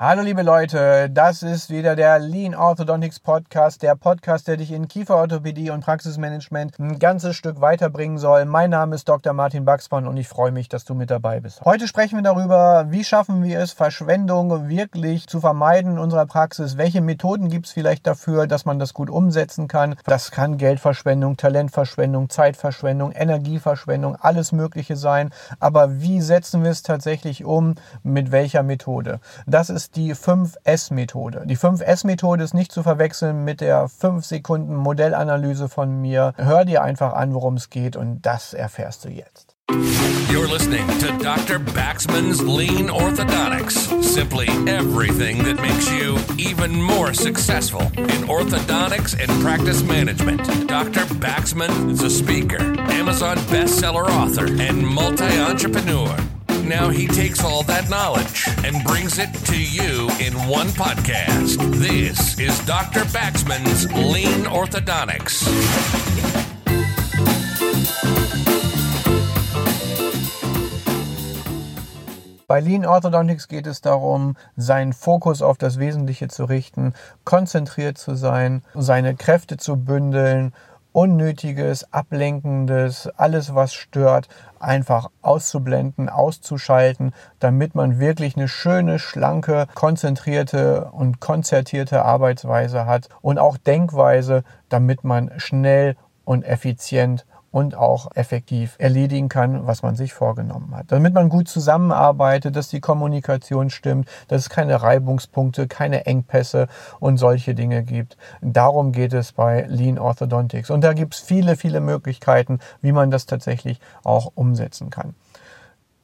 Hallo liebe Leute, das ist wieder der Lean Orthodontics Podcast, der Podcast, der dich in Kieferorthopädie und Praxismanagement ein ganzes Stück weiterbringen soll. Mein Name ist Dr. Martin Baxmann und ich freue mich, dass du mit dabei bist. Heute sprechen wir darüber, wie schaffen wir es, Verschwendung wirklich zu vermeiden in unserer Praxis. Welche Methoden gibt es vielleicht dafür, dass man das gut umsetzen kann? Das kann Geldverschwendung, Talentverschwendung, Zeitverschwendung, Energieverschwendung, alles Mögliche sein. Aber wie setzen wir es tatsächlich um? Mit welcher Methode? Das ist die 5S-Methode. Die 5S-Methode ist nicht zu verwechseln mit der 5 Sekunden Modellanalyse von mir. Hör dir einfach an, worum es geht und das erfährst du jetzt. You're listening to Dr. Baxman's Lean Orthodontics. Simply everything that makes you even more successful in orthodontics and practice management. Dr. Baxman is a speaker, Amazon bestseller author, and multi entrepreneur. Now he takes all that knowledge and brings it to you in one podcast. This is Dr. Baxman's Lean Orthodontics. Bei Lean Orthodontics geht es darum, seinen Fokus auf das Wesentliche zu richten, konzentriert zu sein, seine Kräfte zu bündeln Unnötiges, Ablenkendes, alles was stört, einfach auszublenden, auszuschalten, damit man wirklich eine schöne, schlanke, konzentrierte und konzertierte Arbeitsweise hat und auch Denkweise, damit man schnell und effizient und auch effektiv erledigen kann, was man sich vorgenommen hat. Damit man gut zusammenarbeitet, dass die Kommunikation stimmt, dass es keine Reibungspunkte, keine Engpässe und solche Dinge gibt. Darum geht es bei Lean Orthodontics. Und da gibt es viele, viele Möglichkeiten, wie man das tatsächlich auch umsetzen kann.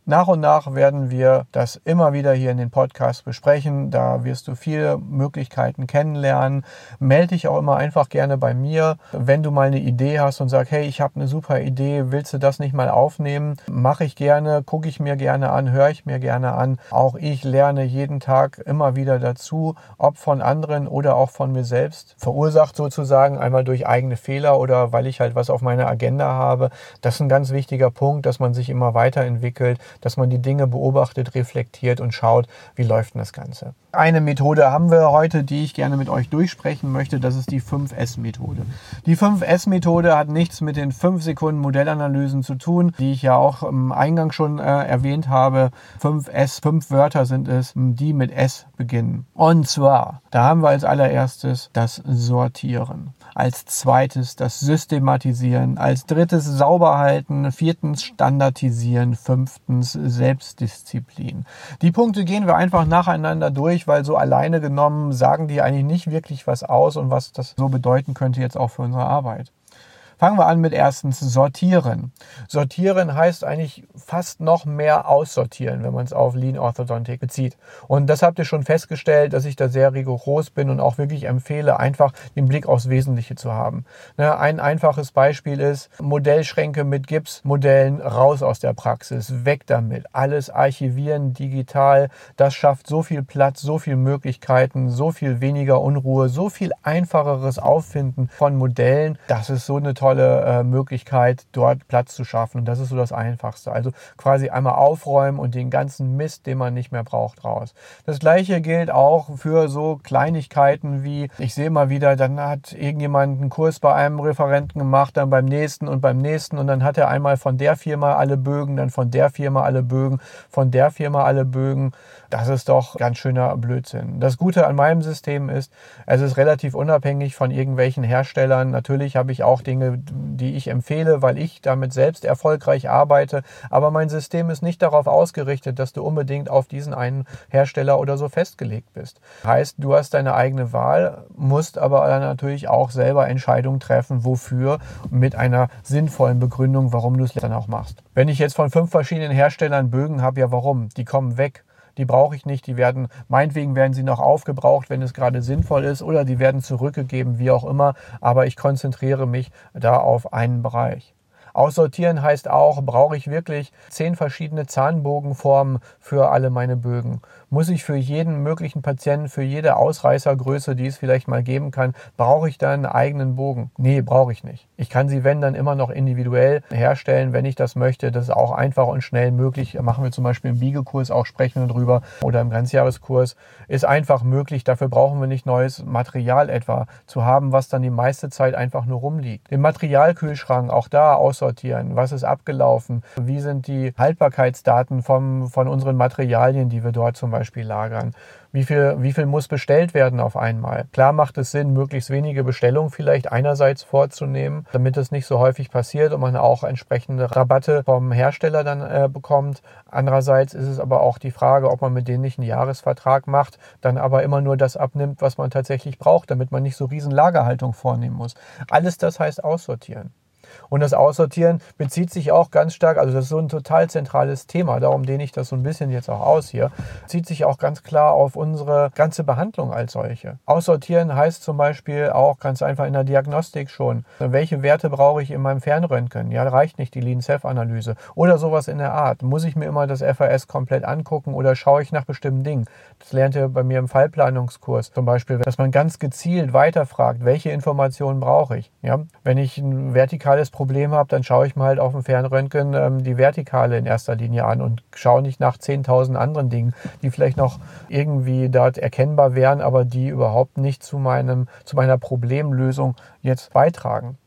Nach und nach werden wir das immer wieder hier in den Podcast besprechen. Da wirst du viele Möglichkeiten kennenlernen. Melde dich auch immer einfach gerne bei mir, wenn du mal eine Idee hast und sagst, hey, ich habe eine super Idee, willst du das nicht mal aufnehmen? Mache ich gerne, gucke ich mir gerne an, höre ich mir gerne an. Auch ich lerne jeden Tag immer wieder dazu, ob von anderen oder auch von mir selbst. Verursacht sozusagen einmal durch eigene Fehler oder weil ich halt was auf meiner Agenda habe. Das ist ein ganz wichtiger Punkt, dass man sich immer weiterentwickelt dass man die Dinge beobachtet, reflektiert und schaut, wie läuft denn das Ganze. Eine Methode haben wir heute, die ich gerne mit euch durchsprechen möchte. Das ist die 5S-Methode. Die 5S-Methode hat nichts mit den 5 Sekunden Modellanalysen zu tun, die ich ja auch im Eingang schon äh, erwähnt habe. 5S, fünf Wörter sind es, die mit S beginnen. Und zwar, da haben wir als allererstes das Sortieren als zweites das Systematisieren, als drittes Sauberhalten, viertens Standardisieren, fünftens Selbstdisziplin. Die Punkte gehen wir einfach nacheinander durch, weil so alleine genommen sagen die eigentlich nicht wirklich was aus und was das so bedeuten könnte jetzt auch für unsere Arbeit. Fangen wir an mit erstens sortieren. Sortieren heißt eigentlich fast noch mehr aussortieren, wenn man es auf Lean Orthodontic bezieht. Und das habt ihr schon festgestellt, dass ich da sehr rigoros bin und auch wirklich empfehle, einfach den Blick aufs Wesentliche zu haben. Ne, ein einfaches Beispiel ist Modellschränke mit Gipsmodellen raus aus der Praxis, weg damit. Alles archivieren digital, das schafft so viel Platz, so viel Möglichkeiten, so viel weniger Unruhe, so viel einfacheres Auffinden von Modellen. Das ist so eine tolle tolle äh, Möglichkeit, dort Platz zu schaffen. Und das ist so das Einfachste. Also quasi einmal aufräumen und den ganzen Mist, den man nicht mehr braucht, raus. Das gleiche gilt auch für so Kleinigkeiten wie, ich sehe mal wieder, dann hat irgendjemand einen Kurs bei einem Referenten gemacht, dann beim nächsten und beim nächsten und dann hat er einmal von der Firma alle Bögen, dann von der Firma alle Bögen, von der Firma alle Bögen. Das ist doch ganz schöner Blödsinn. Das Gute an meinem System ist, es ist relativ unabhängig von irgendwelchen Herstellern. Natürlich habe ich auch Dinge die ich empfehle, weil ich damit selbst erfolgreich arbeite. Aber mein System ist nicht darauf ausgerichtet, dass du unbedingt auf diesen einen Hersteller oder so festgelegt bist. Heißt, du hast deine eigene Wahl, musst aber natürlich auch selber Entscheidungen treffen, wofür, mit einer sinnvollen Begründung, warum du es dann auch machst. Wenn ich jetzt von fünf verschiedenen Herstellern Bögen habe, ja warum? Die kommen weg die brauche ich nicht, die werden, meinetwegen werden sie noch aufgebraucht, wenn es gerade sinnvoll ist, oder die werden zurückgegeben, wie auch immer, aber ich konzentriere mich da auf einen Bereich. Aussortieren heißt auch, brauche ich wirklich zehn verschiedene Zahnbogenformen für alle meine Bögen? Muss ich für jeden möglichen Patienten, für jede Ausreißergröße, die es vielleicht mal geben kann, brauche ich dann einen eigenen Bogen? Nee, brauche ich nicht. Ich kann sie, wenn, dann immer noch individuell herstellen, wenn ich das möchte. Das ist auch einfach und schnell möglich. Machen wir zum Beispiel im Biegekurs auch, sprechen wir drüber, oder im Ganzjahreskurs. Ist einfach möglich. Dafür brauchen wir nicht neues Material etwa zu haben, was dann die meiste Zeit einfach nur rumliegt. Den Materialkühlschrank auch da aussortieren. Was ist abgelaufen? Wie sind die Haltbarkeitsdaten vom, von unseren Materialien, die wir dort zum Beispiel lagern? Wie viel, wie viel muss bestellt werden auf einmal? Klar macht es Sinn, möglichst wenige Bestellungen vielleicht einerseits vorzunehmen, damit es nicht so häufig passiert und man auch entsprechende Rabatte vom Hersteller dann äh, bekommt. Andererseits ist es aber auch die Frage, ob man mit denen nicht einen Jahresvertrag macht, dann aber immer nur das abnimmt, was man tatsächlich braucht, damit man nicht so riesen Lagerhaltung vornehmen muss. Alles das heißt aussortieren. Und das Aussortieren bezieht sich auch ganz stark, also das ist so ein total zentrales Thema, darum dehne ich das so ein bisschen jetzt auch aus hier, zieht sich auch ganz klar auf unsere ganze Behandlung als solche. Aussortieren heißt zum Beispiel auch ganz einfach in der Diagnostik schon, welche Werte brauche ich in meinem Fernröntgen? Ja, reicht nicht die Lean-Ceph-Analyse oder sowas in der Art. Muss ich mir immer das FAS komplett angucken oder schaue ich nach bestimmten Dingen? Das lernt ihr bei mir im Fallplanungskurs zum Beispiel, dass man ganz gezielt weiterfragt, welche Informationen brauche ich? Ja, wenn ich ein vertikales Problem habe, dann schaue ich mir halt auf dem Fernröntgen ähm, die Vertikale in erster Linie an und schaue nicht nach 10.000 anderen Dingen, die vielleicht noch irgendwie dort erkennbar wären, aber die überhaupt nicht zu, meinem, zu meiner Problemlösung jetzt beitragen.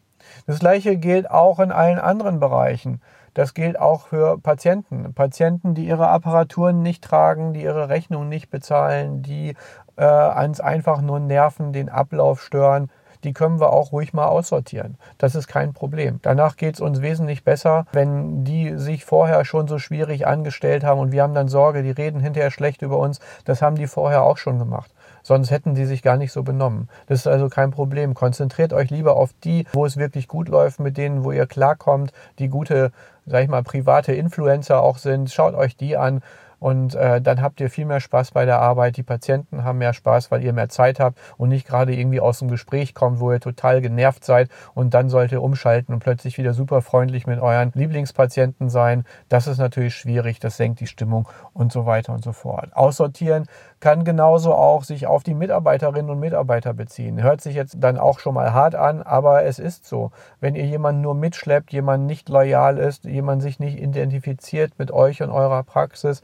Das gleiche gilt auch in allen anderen Bereichen. Das gilt auch für Patienten. Patienten, die ihre Apparaturen nicht tragen, die ihre Rechnungen nicht bezahlen, die äh, ans einfach nur nerven, den Ablauf stören die können wir auch ruhig mal aussortieren. Das ist kein Problem. Danach geht es uns wesentlich besser, wenn die sich vorher schon so schwierig angestellt haben und wir haben dann Sorge, die reden hinterher schlecht über uns. Das haben die vorher auch schon gemacht. Sonst hätten die sich gar nicht so benommen. Das ist also kein Problem. Konzentriert euch lieber auf die, wo es wirklich gut läuft, mit denen, wo ihr klarkommt, die gute, sag ich mal, private Influencer auch sind. Schaut euch die an und äh, dann habt ihr viel mehr Spaß bei der Arbeit. Die Patienten haben mehr Spaß, weil ihr mehr Zeit habt und nicht gerade irgendwie aus dem Gespräch kommt, wo ihr total genervt seid und dann sollt ihr umschalten und plötzlich wieder super freundlich mit euren Lieblingspatienten sein. Das ist natürlich schwierig, das senkt die Stimmung und so weiter und so fort. Aussortieren kann genauso auch sich auf die Mitarbeiterinnen und Mitarbeiter beziehen. Hört sich jetzt dann auch schon mal hart an, aber es ist so. Wenn ihr jemanden nur mitschleppt, jemand nicht loyal ist, jemand sich nicht identifiziert mit euch und eurer Praxis,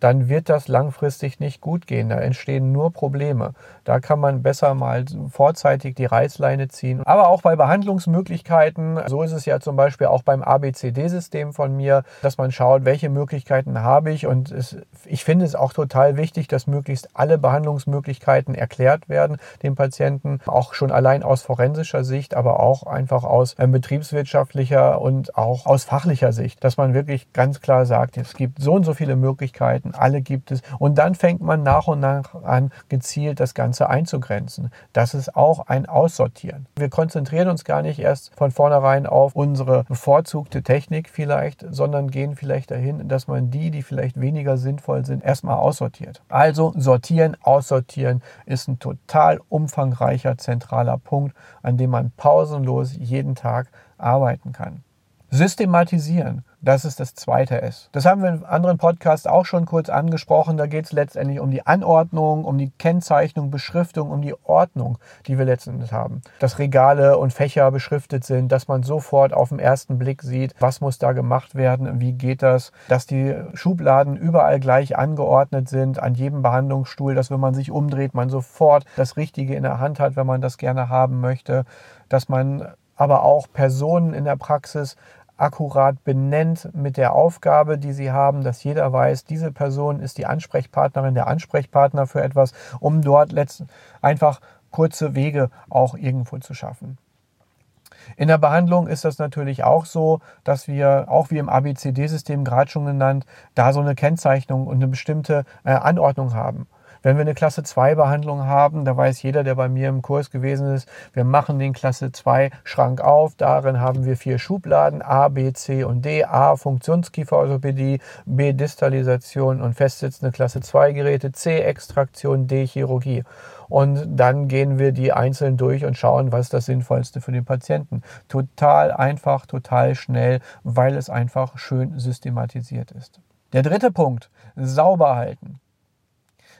dann wird das langfristig nicht gut gehen. Da entstehen nur Probleme. Da kann man besser mal vorzeitig die Reißleine ziehen. Aber auch bei Behandlungsmöglichkeiten, so ist es ja zum Beispiel auch beim ABCD-System von mir, dass man schaut, welche Möglichkeiten habe ich. Und es, ich finde es auch total wichtig, dass möglichst alle Behandlungsmöglichkeiten erklärt werden dem Patienten, auch schon allein aus forensischer Sicht, aber auch einfach aus äh, betriebswirtschaftlicher und auch aus fachlicher Sicht, dass man wirklich ganz klar sagt, es gibt so und so viele Möglichkeiten, Möglichkeiten, alle gibt es. Und dann fängt man nach und nach an, gezielt das Ganze einzugrenzen. Das ist auch ein Aussortieren. Wir konzentrieren uns gar nicht erst von vornherein auf unsere bevorzugte Technik vielleicht, sondern gehen vielleicht dahin, dass man die, die vielleicht weniger sinnvoll sind, erstmal aussortiert. Also sortieren, aussortieren ist ein total umfangreicher zentraler Punkt, an dem man pausenlos jeden Tag arbeiten kann. Systematisieren. Das ist das zweite S. Das haben wir in anderen Podcasts auch schon kurz angesprochen. Da geht es letztendlich um die Anordnung, um die Kennzeichnung, Beschriftung, um die Ordnung, die wir letztendlich haben. Dass Regale und Fächer beschriftet sind, dass man sofort auf den ersten Blick sieht, was muss da gemacht werden, wie geht das, dass die Schubladen überall gleich angeordnet sind, an jedem Behandlungsstuhl, dass wenn man sich umdreht, man sofort das Richtige in der Hand hat, wenn man das gerne haben möchte, dass man aber auch Personen in der Praxis akkurat benennt mit der Aufgabe, die sie haben, dass jeder weiß, diese Person ist die Ansprechpartnerin, der Ansprechpartner für etwas, um dort einfach kurze Wege auch irgendwo zu schaffen. In der Behandlung ist das natürlich auch so, dass wir, auch wie im ABCD-System gerade schon genannt, da so eine Kennzeichnung und eine bestimmte äh, Anordnung haben. Wenn wir eine Klasse 2 Behandlung haben, da weiß jeder, der bei mir im Kurs gewesen ist, wir machen den Klasse 2 Schrank auf. Darin haben wir vier Schubladen, A, B, C und D. A, Funktionskieferorthopädie, B, Distalisation und festsitzende Klasse 2 Geräte, C, Extraktion, D, Chirurgie. Und dann gehen wir die einzeln durch und schauen, was das Sinnvollste für den Patienten. Total einfach, total schnell, weil es einfach schön systematisiert ist. Der dritte Punkt, sauber halten.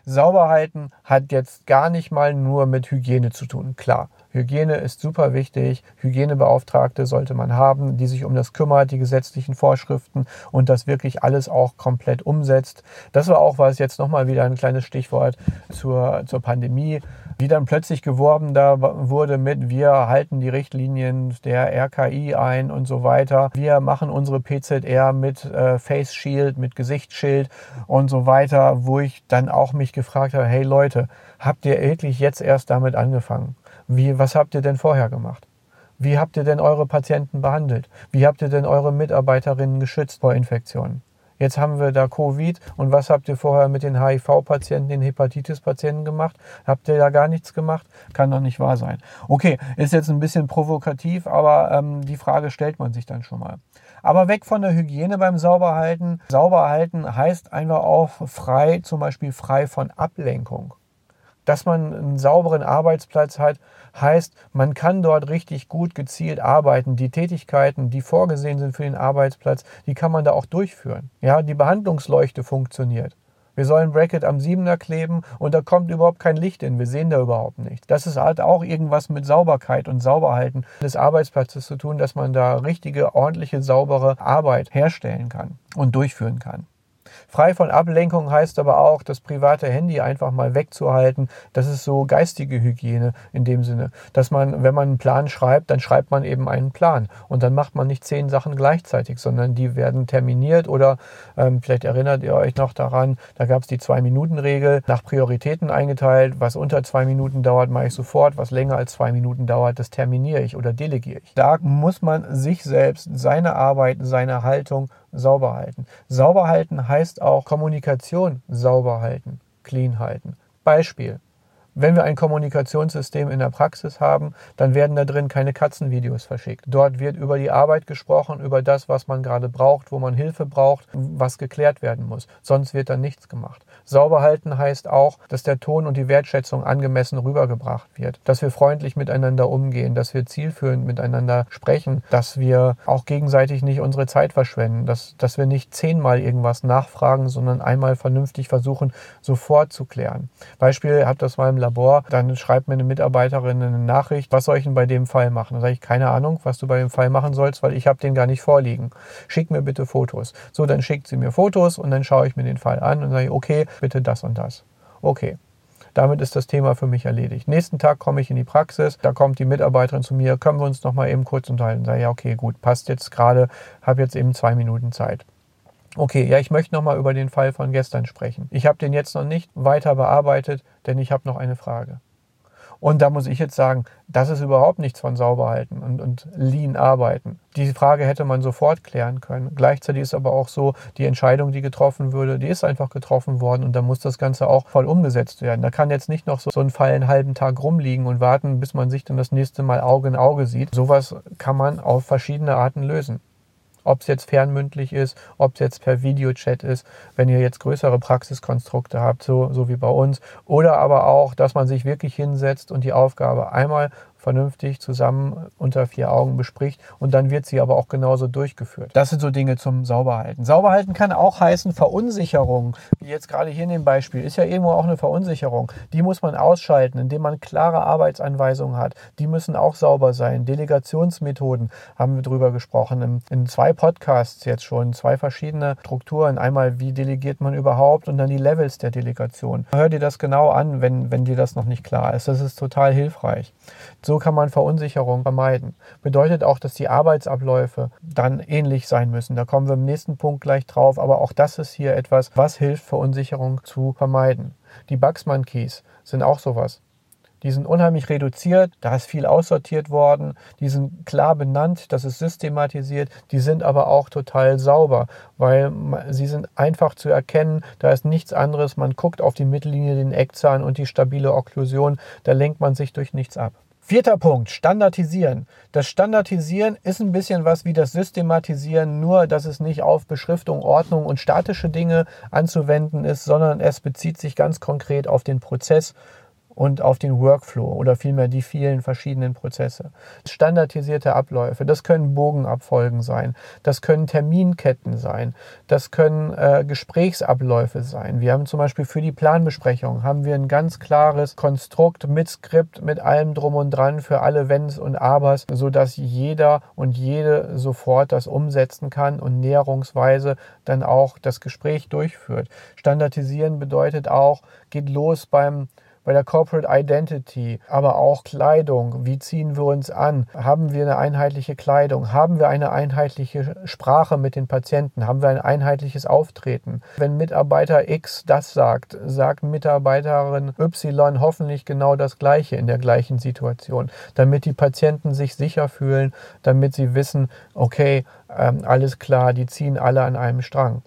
Sauber halten hat jetzt gar nicht mal nur mit Hygiene zu tun. Klar, Hygiene ist super wichtig. Hygienebeauftragte sollte man haben, die sich um das kümmert, die gesetzlichen Vorschriften und das wirklich alles auch komplett umsetzt. Das war auch was jetzt nochmal wieder ein kleines Stichwort zur, zur Pandemie, wie dann plötzlich geworben da wurde mit, wir halten die Richtlinien der RKI ein und so weiter. Wir machen unsere PZR mit äh, Face Shield, mit Gesichtsschild und so weiter, wo ich dann auch mich gefragt habe, hey Leute, habt ihr wirklich jetzt erst damit angefangen? Wie, was habt ihr denn vorher gemacht? Wie habt ihr denn eure Patienten behandelt? Wie habt ihr denn eure Mitarbeiterinnen geschützt vor Infektionen? Jetzt haben wir da Covid und was habt ihr vorher mit den HIV-Patienten, den Hepatitis-Patienten gemacht? Habt ihr da gar nichts gemacht? Kann doch nicht wahr sein. Okay, ist jetzt ein bisschen provokativ, aber ähm, die Frage stellt man sich dann schon mal. Aber weg von der Hygiene beim Sauberhalten. Sauberhalten heißt einfach auch frei, zum Beispiel frei von Ablenkung dass man einen sauberen Arbeitsplatz hat, heißt, man kann dort richtig gut gezielt arbeiten. Die Tätigkeiten, die vorgesehen sind für den Arbeitsplatz, die kann man da auch durchführen. Ja, die Behandlungsleuchte funktioniert. Wir sollen Bracket am Siebener kleben und da kommt überhaupt kein Licht hin. Wir sehen da überhaupt nichts. Das ist halt auch irgendwas mit Sauberkeit und Sauberhalten des Arbeitsplatzes zu tun, dass man da richtige, ordentliche, saubere Arbeit herstellen kann und durchführen kann. Frei von Ablenkung heißt aber auch, das private Handy einfach mal wegzuhalten. Das ist so geistige Hygiene in dem Sinne, dass man, wenn man einen Plan schreibt, dann schreibt man eben einen Plan. Und dann macht man nicht zehn Sachen gleichzeitig, sondern die werden terminiert oder ähm, vielleicht erinnert ihr euch noch daran, da gab es die Zwei-Minuten-Regel, nach Prioritäten eingeteilt. Was unter zwei Minuten dauert, mache ich sofort. Was länger als zwei Minuten dauert, das terminiere ich oder delegiere ich. Da muss man sich selbst, seine Arbeit, seine Haltung sauber halten. Sauber halten heißt auch Kommunikation sauber halten, clean halten. Beispiel. Wenn wir ein Kommunikationssystem in der Praxis haben, dann werden da drin keine Katzenvideos verschickt. Dort wird über die Arbeit gesprochen, über das, was man gerade braucht, wo man Hilfe braucht, was geklärt werden muss. Sonst wird dann nichts gemacht. Sauber halten heißt auch, dass der Ton und die Wertschätzung angemessen rübergebracht wird, dass wir freundlich miteinander umgehen, dass wir zielführend miteinander sprechen, dass wir auch gegenseitig nicht unsere Zeit verschwenden, dass, dass wir nicht zehnmal irgendwas nachfragen, sondern einmal vernünftig versuchen, sofort zu klären. Beispiel, habe das mal im Labor, dann schreibt mir eine Mitarbeiterin eine Nachricht, was soll ich denn bei dem Fall machen? Dann sage ich, keine Ahnung, was du bei dem Fall machen sollst, weil ich habe den gar nicht vorliegen. Schick mir bitte Fotos. So, dann schickt sie mir Fotos und dann schaue ich mir den Fall an und sage, okay, bitte das und das. Okay. Damit ist das Thema für mich erledigt. Nächsten Tag komme ich in die Praxis, da kommt die Mitarbeiterin zu mir, können wir uns noch mal eben kurz unterhalten. Sage ja, okay, gut, passt jetzt gerade, habe jetzt eben zwei Minuten Zeit. Okay, ja, ich möchte noch mal über den Fall von gestern sprechen. Ich habe den jetzt noch nicht weiter bearbeitet, denn ich habe noch eine Frage. Und da muss ich jetzt sagen, das ist überhaupt nichts von Sauberhalten und, und Lean arbeiten. Diese Frage hätte man sofort klären können. Gleichzeitig ist aber auch so, die Entscheidung, die getroffen würde, die ist einfach getroffen worden und da muss das Ganze auch voll umgesetzt werden. Da kann jetzt nicht noch so, so ein Fall einen halben Tag rumliegen und warten, bis man sich dann das nächste Mal Auge in Auge sieht. Sowas kann man auf verschiedene Arten lösen. Ob es jetzt fernmündlich ist, ob es jetzt per Videochat ist, wenn ihr jetzt größere Praxiskonstrukte habt, so, so wie bei uns. Oder aber auch, dass man sich wirklich hinsetzt und die Aufgabe einmal vernünftig zusammen unter vier Augen bespricht und dann wird sie aber auch genauso durchgeführt. Das sind so Dinge zum Sauberhalten. Sauberhalten kann auch heißen Verunsicherung, wie jetzt gerade hier in dem Beispiel, ist ja irgendwo auch eine Verunsicherung. Die muss man ausschalten, indem man klare Arbeitsanweisungen hat. Die müssen auch sauber sein. Delegationsmethoden haben wir drüber gesprochen. In, zwei Podcasts jetzt schon, zwei verschiedene Strukturen. Einmal, wie delegiert man überhaupt und dann die Levels der Delegation. Hör dir das genau an, wenn, wenn dir das noch nicht klar ist. Das ist total hilfreich. Kann man Verunsicherung vermeiden. Bedeutet auch, dass die Arbeitsabläufe dann ähnlich sein müssen. Da kommen wir im nächsten Punkt gleich drauf. Aber auch das ist hier etwas, was hilft, Verunsicherung zu vermeiden. Die Bugsman Keys sind auch sowas. Die sind unheimlich reduziert, da ist viel aussortiert worden, die sind klar benannt, das ist systematisiert, die sind aber auch total sauber, weil sie sind einfach zu erkennen, da ist nichts anderes, man guckt auf die Mittellinie, den Eckzahn und die stabile Okklusion, da lenkt man sich durch nichts ab. Vierter Punkt, Standardisieren. Das Standardisieren ist ein bisschen was wie das Systematisieren, nur dass es nicht auf Beschriftung, Ordnung und statische Dinge anzuwenden ist, sondern es bezieht sich ganz konkret auf den Prozess und auf den Workflow oder vielmehr die vielen verschiedenen Prozesse. Standardisierte Abläufe, das können Bogenabfolgen sein, das können Terminketten sein, das können äh, Gesprächsabläufe sein. Wir haben zum Beispiel für die Planbesprechung haben wir ein ganz klares Konstrukt mit Skript, mit allem drum und dran für alle Wenns und Abers, sodass jeder und jede sofort das umsetzen kann und näherungsweise dann auch das Gespräch durchführt. Standardisieren bedeutet auch, geht los beim bei der Corporate Identity, aber auch Kleidung. Wie ziehen wir uns an? Haben wir eine einheitliche Kleidung? Haben wir eine einheitliche Sprache mit den Patienten? Haben wir ein einheitliches Auftreten? Wenn Mitarbeiter X das sagt, sagt Mitarbeiterin Y hoffentlich genau das Gleiche in der gleichen Situation, damit die Patienten sich sicher fühlen, damit sie wissen, okay, ähm, alles klar, die ziehen alle an einem Strang.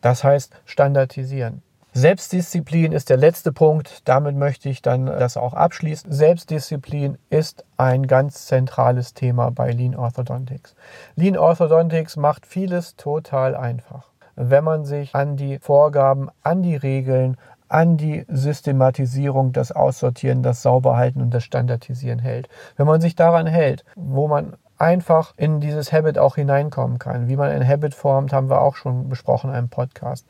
Das heißt standardisieren. Selbstdisziplin ist der letzte Punkt. Damit möchte ich dann das auch abschließen. Selbstdisziplin ist ein ganz zentrales Thema bei Lean Orthodontics. Lean Orthodontics macht vieles total einfach. Wenn man sich an die Vorgaben, an die Regeln, an die Systematisierung, das Aussortieren, das Sauberhalten und das Standardisieren hält. Wenn man sich daran hält, wo man einfach in dieses Habit auch hineinkommen kann. Wie man ein Habit formt, haben wir auch schon besprochen einem Podcast.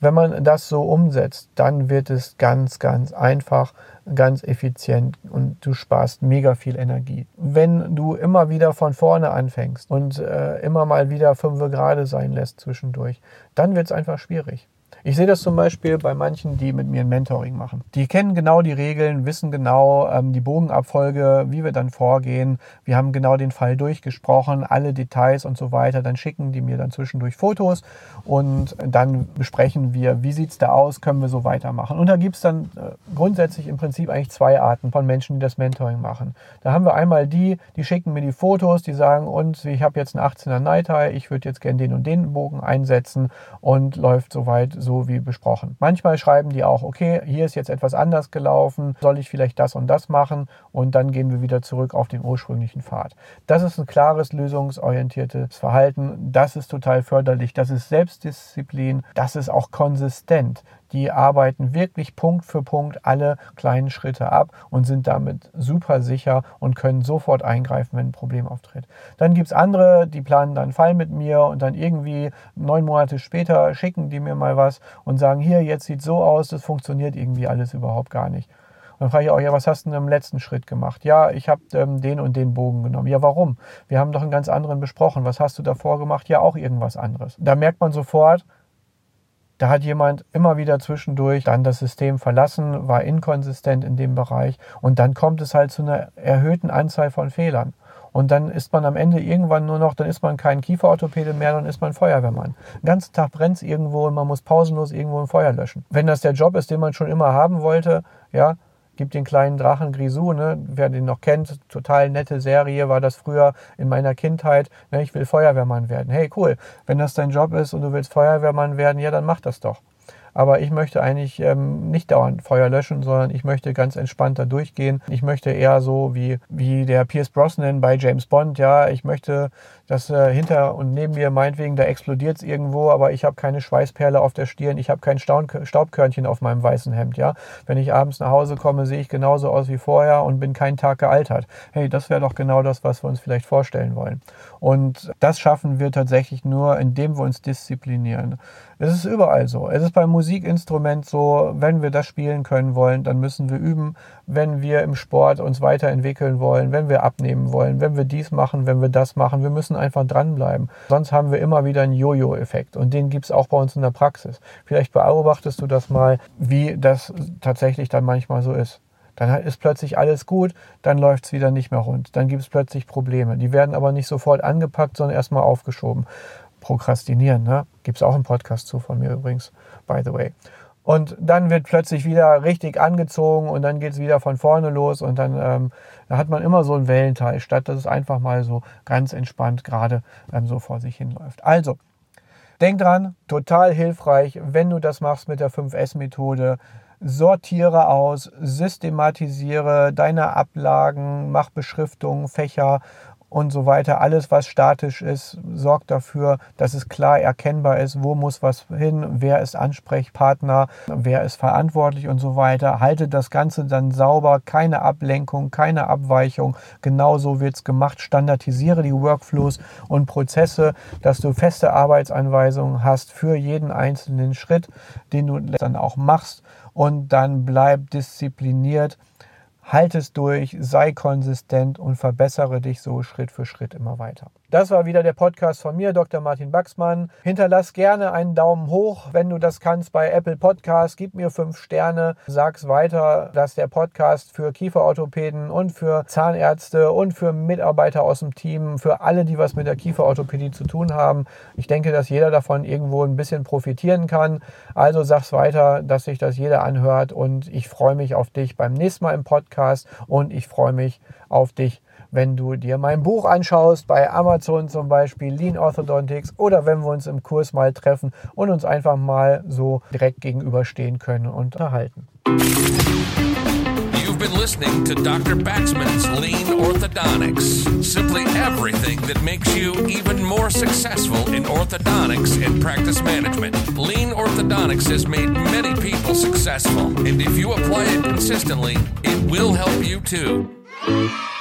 Wenn man das so umsetzt, dann wird es ganz, ganz einfach, ganz effizient und du sparst mega viel Energie. Wenn du immer wieder von vorne anfängst und äh, immer mal wieder fünf gerade sein lässt zwischendurch, dann wird es einfach schwierig. Ich sehe das zum Beispiel bei manchen, die mit mir ein Mentoring machen. Die kennen genau die Regeln, wissen genau ähm, die Bogenabfolge, wie wir dann vorgehen. Wir haben genau den Fall durchgesprochen, alle Details und so weiter. Dann schicken die mir dann zwischendurch Fotos und dann besprechen wir, wie sieht es da aus, können wir so weitermachen. Und da gibt es dann äh, grundsätzlich im Prinzip eigentlich zwei Arten von Menschen, die das Mentoring machen. Da haben wir einmal die, die schicken mir die Fotos, die sagen, und ich habe jetzt einen 18er Night High, ich würde jetzt gerne den und den Bogen einsetzen und läuft soweit so wie besprochen. Manchmal schreiben die auch, okay, hier ist jetzt etwas anders gelaufen, soll ich vielleicht das und das machen? Und dann gehen wir wieder zurück auf den ursprünglichen Pfad. Das ist ein klares lösungsorientiertes Verhalten, das ist total förderlich, das ist Selbstdisziplin, das ist auch konsistent die arbeiten wirklich Punkt für Punkt alle kleinen Schritte ab und sind damit super sicher und können sofort eingreifen, wenn ein Problem auftritt. Dann gibt es andere, die planen dann einen Fall mit mir und dann irgendwie neun Monate später schicken die mir mal was und sagen, hier, jetzt sieht so aus, das funktioniert irgendwie alles überhaupt gar nicht. Dann frage ich auch, ja, was hast du denn im letzten Schritt gemacht? Ja, ich habe ähm, den und den Bogen genommen. Ja, warum? Wir haben doch einen ganz anderen besprochen. Was hast du davor gemacht? Ja, auch irgendwas anderes. Da merkt man sofort, da hat jemand immer wieder zwischendurch dann das System verlassen, war inkonsistent in dem Bereich und dann kommt es halt zu einer erhöhten Anzahl von Fehlern. Und dann ist man am Ende irgendwann nur noch, dann ist man kein Kieferorthopäde mehr, dann ist man Feuerwehrmann. Den ganzen Tag brennt es irgendwo und man muss pausenlos irgendwo ein Feuer löschen. Wenn das der Job ist, den man schon immer haben wollte, ja, gibt den kleinen Drachen Grisou, ne? wer den noch kennt, total nette Serie, war das früher in meiner Kindheit. Ne? Ich will Feuerwehrmann werden. Hey, cool, wenn das dein Job ist und du willst Feuerwehrmann werden, ja, dann mach das doch. Aber ich möchte eigentlich ähm, nicht dauernd Feuer löschen, sondern ich möchte ganz entspannt da durchgehen. Ich möchte eher so wie, wie der Pierce Brosnan bei James Bond, ja, ich möchte dass äh, hinter und neben mir meinetwegen, da explodiert es irgendwo, aber ich habe keine Schweißperle auf der Stirn, ich habe kein Staubkörnchen auf meinem weißen Hemd. Ja? Wenn ich abends nach Hause komme, sehe ich genauso aus wie vorher und bin keinen Tag gealtert. Hey, das wäre doch genau das, was wir uns vielleicht vorstellen wollen. Und das schaffen wir tatsächlich nur, indem wir uns disziplinieren. Es ist überall so. Es ist beim Musikinstrument so, wenn wir das spielen können wollen, dann müssen wir üben. Wenn wir im Sport uns weiterentwickeln wollen, wenn wir abnehmen wollen, wenn wir dies machen, wenn wir das machen, wir müssen einfach dranbleiben. Sonst haben wir immer wieder einen Jojo-Effekt und den gibt es auch bei uns in der Praxis. Vielleicht beobachtest du das mal, wie das tatsächlich dann manchmal so ist. Dann ist plötzlich alles gut, dann läuft es wieder nicht mehr rund. Dann gibt es plötzlich Probleme. Die werden aber nicht sofort angepackt, sondern erstmal aufgeschoben. Prokrastinieren, ne? Gibt es auch einen Podcast zu von mir übrigens, by the way. Und dann wird plötzlich wieder richtig angezogen und dann geht es wieder von vorne los und dann ähm, da hat man immer so einen Wellenteil, statt dass es einfach mal so ganz entspannt gerade ähm, so vor sich hinläuft. Also, denk dran, total hilfreich, wenn du das machst mit der 5S-Methode. Sortiere aus, systematisiere deine Ablagen, mach Beschriftungen, Fächer und so weiter. Alles, was statisch ist, sorgt dafür, dass es klar erkennbar ist, wo muss was hin, wer ist Ansprechpartner, wer ist verantwortlich und so weiter. Halte das Ganze dann sauber, keine Ablenkung, keine Abweichung. Genauso wird es gemacht. Standardisiere die Workflows und Prozesse, dass du feste Arbeitsanweisungen hast für jeden einzelnen Schritt, den du dann auch machst. Und dann bleib diszipliniert halt es durch, sei konsistent und verbessere dich so Schritt für Schritt immer weiter. Das war wieder der Podcast von mir, Dr. Martin Baxmann. Hinterlass gerne einen Daumen hoch, wenn du das kannst bei Apple Podcast. Gib mir fünf Sterne. Sag's weiter, dass der Podcast für Kieferorthopäden und für Zahnärzte und für Mitarbeiter aus dem Team, für alle, die was mit der Kieferorthopädie zu tun haben. Ich denke, dass jeder davon irgendwo ein bisschen profitieren kann. Also sag's weiter, dass sich das jeder anhört und ich freue mich auf dich beim nächsten Mal im Podcast und ich freue mich auf dich wenn du dir mein Buch anschaust, bei Amazon zum Beispiel, Lean Orthodontics, oder wenn wir uns im Kurs mal treffen und uns einfach mal so direkt gegenüberstehen können und unterhalten. You've been listening to Dr. Baxman's Lean Orthodontics. Simply everything that makes you even more successful in orthodontics and practice management. Lean Orthodontics has made many people successful, and if you apply it consistently, it will help you too.